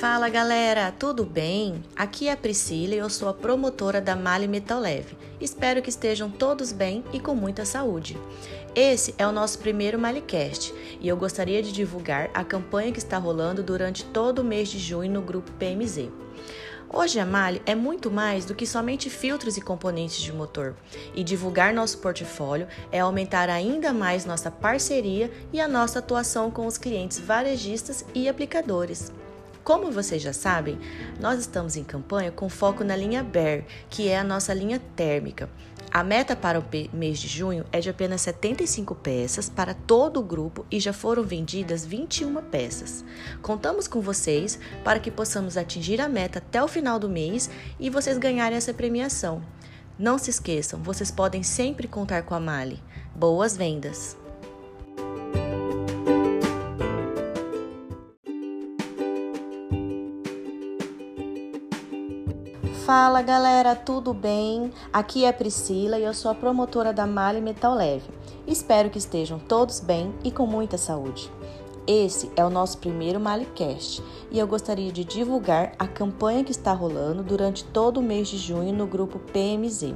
Fala galera, tudo bem? Aqui é a Priscila e eu sou a promotora da Mali Metal Leve. Espero que estejam todos bem e com muita saúde. Esse é o nosso primeiro Malicast e eu gostaria de divulgar a campanha que está rolando durante todo o mês de junho no grupo PMZ. Hoje a Mali é muito mais do que somente filtros e componentes de motor, e divulgar nosso portfólio é aumentar ainda mais nossa parceria e a nossa atuação com os clientes varejistas e aplicadores. Como vocês já sabem, nós estamos em campanha com foco na linha Bear, que é a nossa linha térmica. A meta para o mês de junho é de apenas 75 peças para todo o grupo e já foram vendidas 21 peças. Contamos com vocês para que possamos atingir a meta até o final do mês e vocês ganharem essa premiação. Não se esqueçam, vocês podem sempre contar com a Mali. Boas vendas! Fala galera, tudo bem? Aqui é a Priscila e eu sou a promotora da Mali Metal Leve. Espero que estejam todos bem e com muita saúde. Esse é o nosso primeiro Malicast e eu gostaria de divulgar a campanha que está rolando durante todo o mês de junho no grupo PMZ.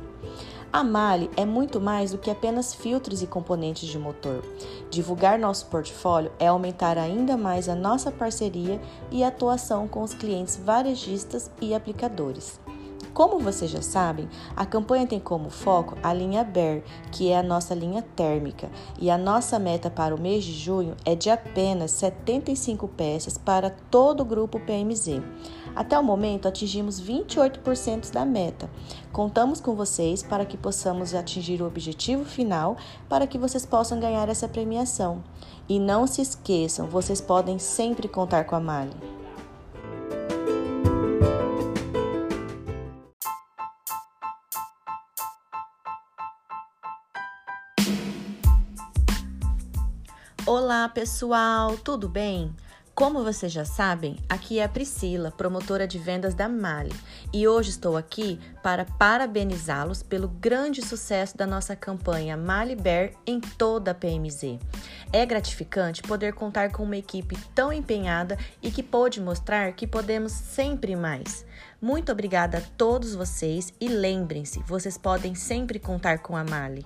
A Mali é muito mais do que apenas filtros e componentes de motor. Divulgar nosso portfólio é aumentar ainda mais a nossa parceria e atuação com os clientes varejistas e aplicadores. Como vocês já sabem, a campanha tem como foco a linha Bear, que é a nossa linha térmica, e a nossa meta para o mês de junho é de apenas 75 peças para todo o grupo PMZ. Até o momento, atingimos 28% da meta. Contamos com vocês para que possamos atingir o objetivo final para que vocês possam ganhar essa premiação. E não se esqueçam, vocês podem sempre contar com a Mali. Olá pessoal, tudo bem? Como vocês já sabem, aqui é a Priscila, promotora de vendas da Mali, e hoje estou aqui para parabenizá-los pelo grande sucesso da nossa campanha Mali Bear em toda a PMZ. É gratificante poder contar com uma equipe tão empenhada e que pôde mostrar que podemos sempre mais. Muito obrigada a todos vocês e lembrem-se, vocês podem sempre contar com a Mali.